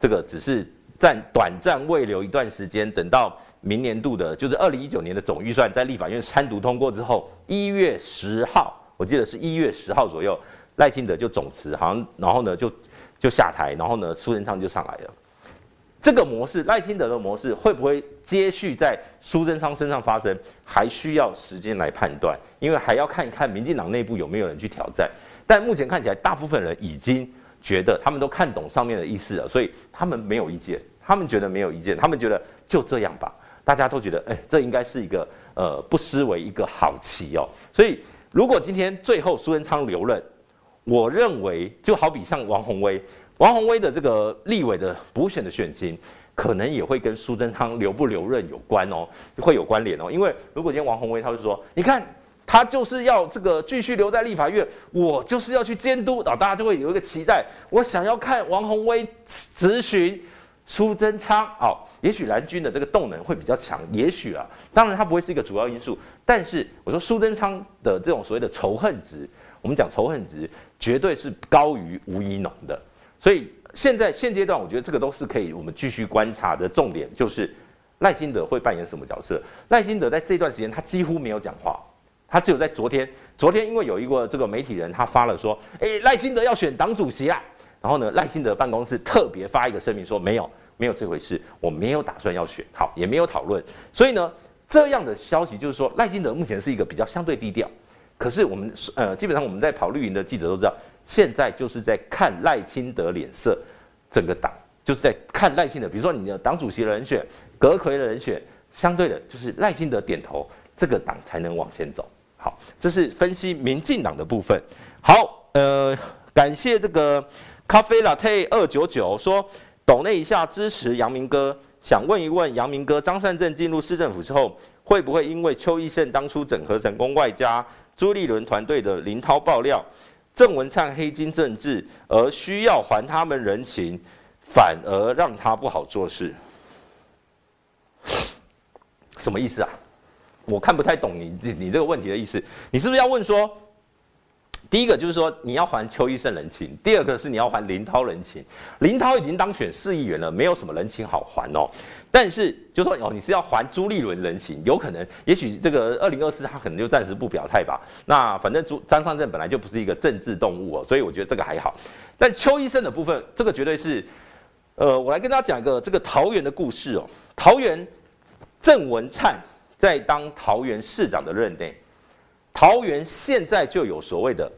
[SPEAKER 1] 这个只是暂短暂未留一段时间，等到明年度的，就是二零一九年的总预算在立法院三读通过之后，一月十号，我记得是一月十号左右，赖清德就总辞，好像然后呢就就下台，然后呢苏贞昌就上来了。这个模式，赖清德的模式会不会接续在苏贞昌身上发生，还需要时间来判断，因为还要看一看民进党内部有没有人去挑战。但目前看起来，大部分人已经。觉得他们都看懂上面的意思了，所以他们没有意见。他们觉得没有意见，他们觉得就这样吧。大家都觉得，哎，这应该是一个呃，不失为一个好棋哦。所以，如果今天最后苏贞昌留任，我认为就好比像王宏威，王宏威的这个立委的补选的选情，可能也会跟苏贞昌留不留任有关哦，会有关联哦。因为如果今天王宏威他就说，你看。他就是要这个继续留在立法院，我就是要去监督，然后大家就会有一个期待，我想要看王宏威质询苏贞昌，哦，也许蓝军的这个动能会比较强，也许啊，当然它不会是一个主要因素，但是我说苏贞昌的这种所谓的仇恨值，我们讲仇恨值绝对是高于吴怡农的，所以现在现阶段我觉得这个都是可以我们继续观察的重点，就是赖清德会扮演什么角色？赖清德在这段时间他几乎没有讲话。他只有在昨天，昨天因为有一个这个媒体人，他发了说，哎，赖清德要选党主席啦。然后呢，赖清德办公室特别发一个声明说，没有，没有这回事，我没有打算要选，好，也没有讨论。所以呢，这样的消息就是说，赖清德目前是一个比较相对低调。可是我们呃，基本上我们在跑绿营的记者都知道，现在就是在看赖清德脸色，整个党就是在看赖清德。比如说你的党主席的人选、阁揆的人选，相对的就是赖清德点头，这个党才能往前走。好，这是分析民进党的部分。好，呃，感谢这个咖啡 Latte 二九九说，抖内一下支持阳明哥，想问一问阳明哥，张善政进入市政府之后，会不会因为邱义胜当初整合成功，外加朱立伦团队的林涛爆料，郑文灿黑金政治，而需要还他们人情，反而让他不好做事。什么意思啊？我看不太懂你你你这个问题的意思。你是不是要问说，第一个就是说你要还邱医生人情，第二个是你要还林涛人情。林涛已经当选市议员了，没有什么人情好还哦。但是就说哦，你是要还朱立伦人情，有可能，也许这个二零二四他可能就暂时不表态吧。那反正朱张善政本来就不是一个政治动物哦，所以我觉得这个还好。但邱医生的部分，这个绝对是，呃，我来跟大家讲一个这个桃园的故事哦。桃园郑文灿在当桃园市长的任内，桃园现在就有所谓的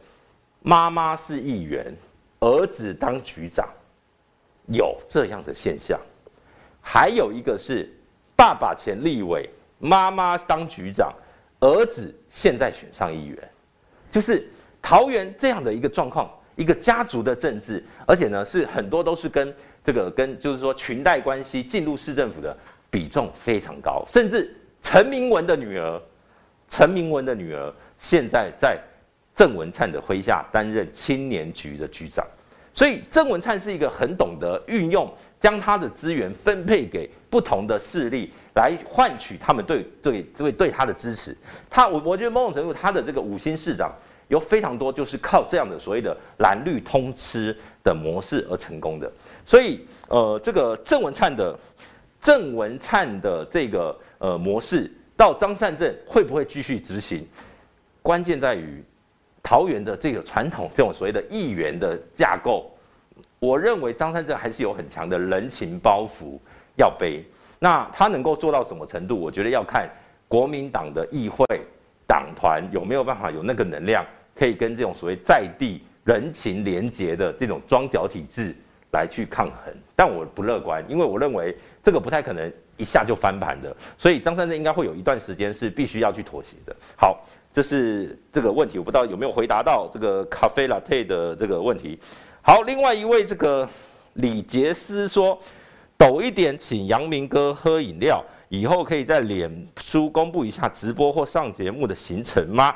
[SPEAKER 1] 妈妈是议员，儿子当局长，有这样的现象。还有一个是爸爸前立委，妈妈当局长，儿子现在选上议员，就是桃园这样的一个状况，一个家族的政治，而且呢是很多都是跟这个跟就是说裙带关系进入市政府的比重非常高，甚至陈明文的女儿，陈明文的女儿现在在郑文灿的麾下担任青年局的局长。所以郑文灿是一个很懂得运用，将他的资源分配给不同的势力，来换取他们对对对对他的支持。他我我觉得某种程度，他的这个五星市长有非常多就是靠这样的所谓的蓝绿通吃的模式而成功的。所以呃，这个郑文灿的郑文灿的这个呃模式，到张善政会不会继续执行？关键在于。桃园的这个传统，这种所谓的议员的架构，我认为张善政还是有很强的人情包袱要背。那他能够做到什么程度？我觉得要看国民党的议会党团有没有办法有那个能量，可以跟这种所谓在地人情连结的这种庄脚体制来去抗衡。但我不乐观，因为我认为这个不太可能一下就翻盘的。所以张善政应该会有一段时间是必须要去妥协的。好。这是这个问题，我不知道有没有回答到这个咖啡拿铁的这个问题。好，另外一位这个李杰斯说，抖一点请阳明哥喝饮料，以后可以在脸书公布一下直播或上节目的行程吗？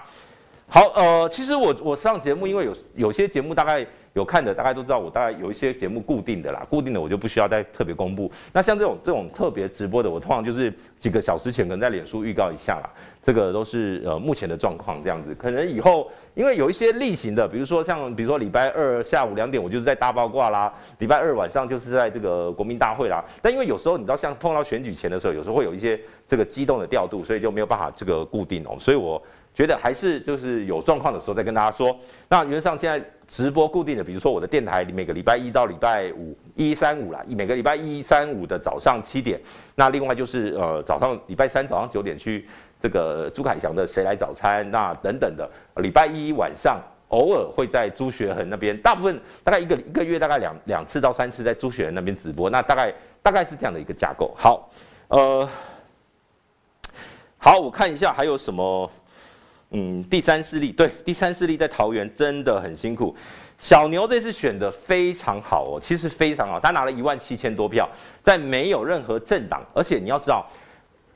[SPEAKER 1] 好，呃，其实我我上节目，因为有有些节目大概。有看的大概都知道，我大概有一些节目固定的啦，固定的我就不需要再特别公布。那像这种这种特别直播的，我通常就是几个小时前可能在脸书预告一下啦。这个都是呃目前的状况这样子。可能以后因为有一些例行的，比如说像比如说礼拜二下午两点我就是在大八卦啦，礼拜二晚上就是在这个国民大会啦。但因为有时候你知道像碰到选举前的时候，有时候会有一些这个机动的调度，所以就没有办法这个固定哦。所以我。觉得还是就是有状况的时候再跟大家说。那原则上现在直播固定的，比如说我的电台每个礼拜一到礼拜五一三五啦，每个礼拜一三五的早上七点。那另外就是呃早上礼拜三早上九点去这个朱凯翔的谁来早餐那等等的。礼拜一晚上偶尔会在朱学恒那边，大部分大概一个一个月大概两两次到三次在朱学恒那边直播。那大概大概是这样的一个架构。好，呃，好，我看一下还有什么。嗯，第三势力对，第三势力在桃园真的很辛苦。小牛这次选的非常好哦，其实非常好，他拿了一万七千多票，在没有任何政党，而且你要知道，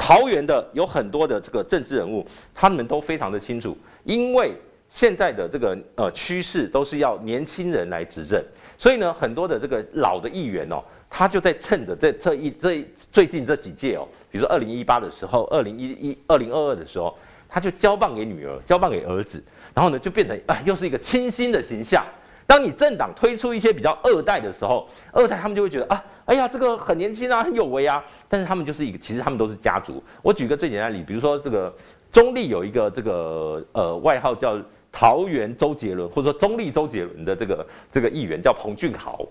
[SPEAKER 1] 桃园的有很多的这个政治人物，他们都非常的清楚，因为现在的这个呃趋势都是要年轻人来执政，所以呢，很多的这个老的议员哦，他就在趁着这这一这最近这几届哦，比如说二零一八的时候，二零一一二零二二的时候。他就交棒给女儿，交棒给儿子，然后呢，就变成啊，又是一个清新的形象。当你政党推出一些比较二代的时候，二代他们就会觉得啊，哎呀，这个很年轻啊，很有为啊。但是他们就是一个，其实他们都是家族。我举个最简单的例子，比如说这个中立有一个这个呃外号叫桃园周杰伦，或者说中立周杰伦的这个这个议员叫彭俊豪。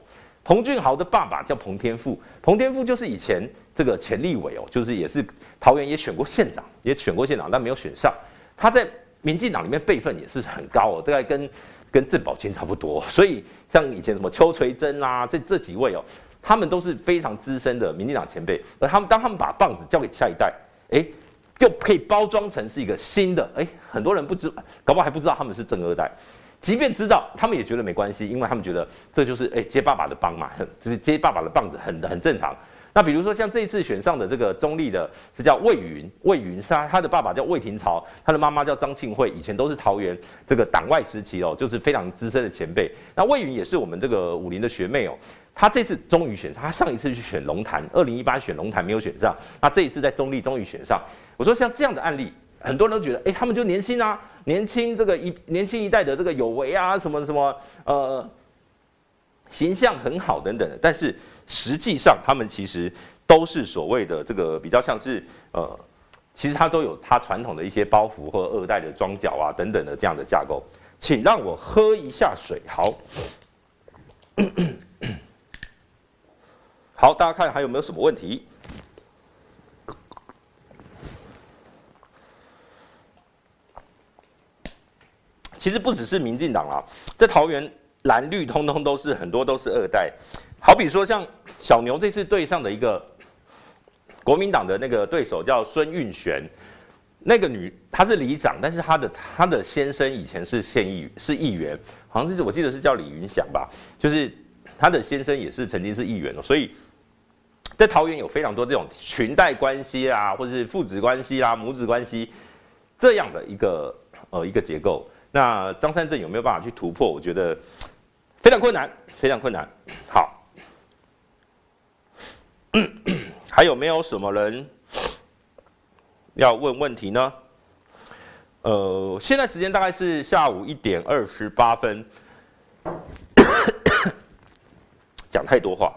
[SPEAKER 1] 彭俊豪的爸爸叫彭天富，彭天富就是以前这个前立委哦，就是也是桃园也选过县长，也选过县长，但没有选上。他在民进党里面辈分也是很高哦，大概跟跟郑宝清差不多。所以像以前什么邱垂贞啦，这这几位哦，他们都是非常资深的民进党前辈。而他们当他们把棒子交给下一代，哎，就可以包装成是一个新的，哎，很多人不知，搞不好还不知道他们是正二代。即便知道，他们也觉得没关系，因为他们觉得这就是哎接爸爸的棒嘛，就是接爸爸的棒子很很正常。那比如说像这一次选上的这个中立的，是叫魏云，魏云是他他的爸爸叫魏廷朝，他的妈妈叫张庆惠，以前都是桃园这个党外时期哦，就是非常资深的前辈。那魏云也是我们这个武林的学妹哦，他这次终于选上，他上一次去选龙潭，二零一八选龙潭没有选上，那这一次在中立终于选上。我说像这样的案例，很多人都觉得，哎，他们就年轻啊，年轻这个一年轻一代的这个有为啊，什么什么呃。形象很好等等的，但是实际上他们其实都是所谓的这个比较像是呃，其实他都有他传统的一些包袱或二代的装脚啊等等的这样的架构。请让我喝一下水，好，好，大家看还有没有什么问题？其实不只是民进党啊，在桃园。蓝绿通通都是很多都是二代，好比说像小牛这次对上的一个国民党的那个对手叫孙运璇，那个女她是里长，但是她的她的先生以前是县议是议员，好像是我记得是叫李云祥吧，就是她的先生也是曾经是议员哦，所以在桃园有非常多这种裙带关系啊，或者是父子关系啊、母子关系这样的一个呃一个结构。那张三镇有没有办法去突破？我觉得非常困难，非常困难。好，还有没有什么人要问问题呢？呃，现在时间大概是下午一点二十八分，讲太多话。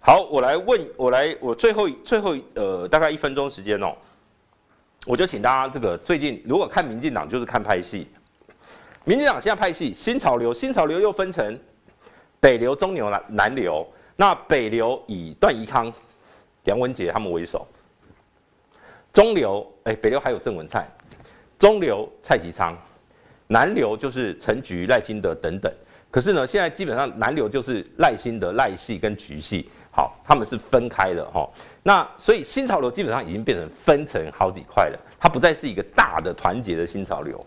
[SPEAKER 1] 好，我来问，我来，我最后最后呃，大概一分钟时间哦。我就请大家这个最近如果看民进党就是看派系，民进党现在派系新潮流，新潮流又分成北流、中流、南南流。那北流以段宜康、梁文杰他们为首，中流哎，北流还有郑文灿，中流蔡其昌，南流就是陈菊、赖清德等等。可是呢，现在基本上南流就是赖清德、赖系跟菊系。好，他们是分开的哈。那所以新潮流基本上已经变成分成好几块了，它不再是一个大的团结的新潮流。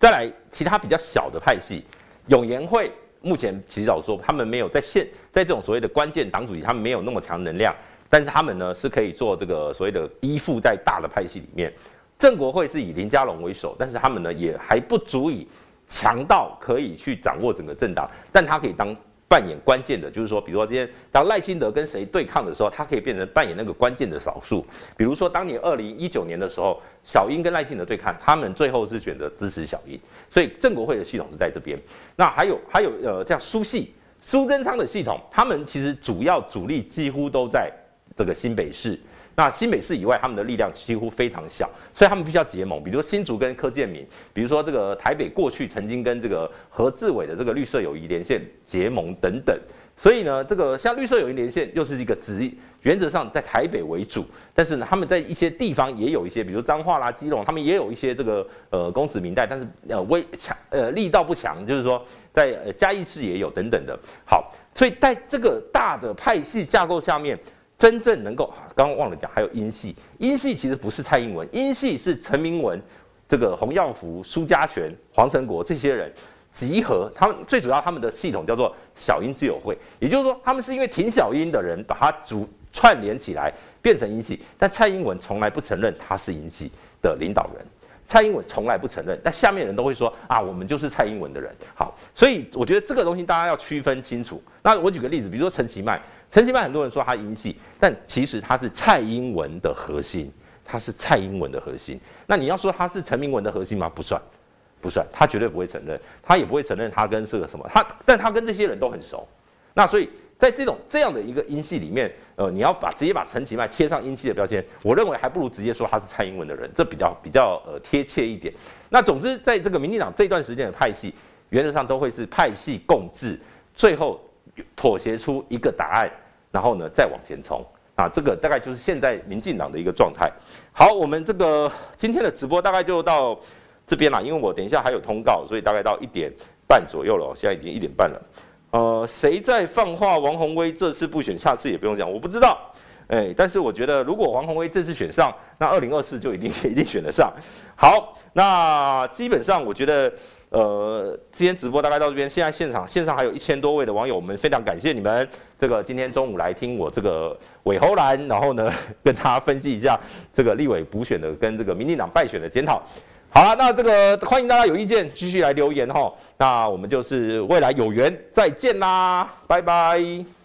[SPEAKER 1] 再来，其他比较小的派系，永延会目前其实老实说，他们没有在现在这种所谓的关键党主席，他们没有那么强能量，但是他们呢是可以做这个所谓的依附在大的派系里面。郑国会是以林佳龙为首，但是他们呢也还不足以强到可以去掌握整个政党，但他可以当。扮演关键的，就是说，比如说今天当赖清德跟谁对抗的时候，他可以变成扮演那个关键的少数。比如说当年二零一九年的时候，小英跟赖清德对抗，他们最后是选择支持小英，所以郑国会的系统是在这边。那还有还有呃，这样苏系苏贞昌的系统，他们其实主要主力几乎都在这个新北市。那新北市以外，他们的力量几乎非常小，所以他们必须要结盟。比如说新竹跟柯建铭，比如说这个台北过去曾经跟这个何志伟的这个绿色友谊连线结盟等等。所以呢，这个像绿色友谊连线又是一个只原则上在台北为主，但是呢，他们在一些地方也有一些，比如彰化啦、基隆，他们也有一些这个呃公子民代，但是呃微强呃力道不强，就是说在呃嘉义市也有等等的。好，所以在这个大的派系架构下面。真正能够，刚刚忘了讲，还有英系。英系其实不是蔡英文，英系是陈明文、这个洪耀福、苏家全、黄成国这些人集合。他们最主要，他们的系统叫做小英之友会，也就是说，他们是因为挺小英的人，把它组串联起来变成英系。但蔡英文从来不承认他是英系的领导人。蔡英文从来不承认，但下面人都会说啊，我们就是蔡英文的人。好，所以我觉得这个东西大家要区分清楚。那我举个例子，比如说陈其迈。陈其迈很多人说他英系，但其实他是蔡英文的核心，他是蔡英文的核心。那你要说他是陈明文的核心吗？不算，不算，他绝对不会承认，他也不会承认他跟这个什么他，但他跟这些人都很熟。那所以在这种这样的一个英系里面，呃，你要把直接把陈其迈贴上英系的标签，我认为还不如直接说他是蔡英文的人，这比较比较呃贴切一点。那总之，在这个民进党这段时间的派系，原则上都会是派系共治，最后妥协出一个答案。然后呢，再往前冲啊！这个大概就是现在民进党的一个状态。好，我们这个今天的直播大概就到这边了，因为我等一下还有通告，所以大概到一点半左右了。现在已经一点半了。呃，谁在放话？王鸿薇这次不选，下次也不用讲，我不知道。哎，但是我觉得，如果王鸿薇这次选上，那二零二四就一定一定选得上。好，那基本上我觉得。呃，今天直播大概到这边，现在现场线上还有一千多位的网友，我们非常感谢你们这个今天中午来听我这个尾喉兰，然后呢跟大家分析一下这个立委补选的跟这个民进党败选的检讨。好了，那这个欢迎大家有意见继续来留言哈，那我们就是未来有缘再见啦，拜拜。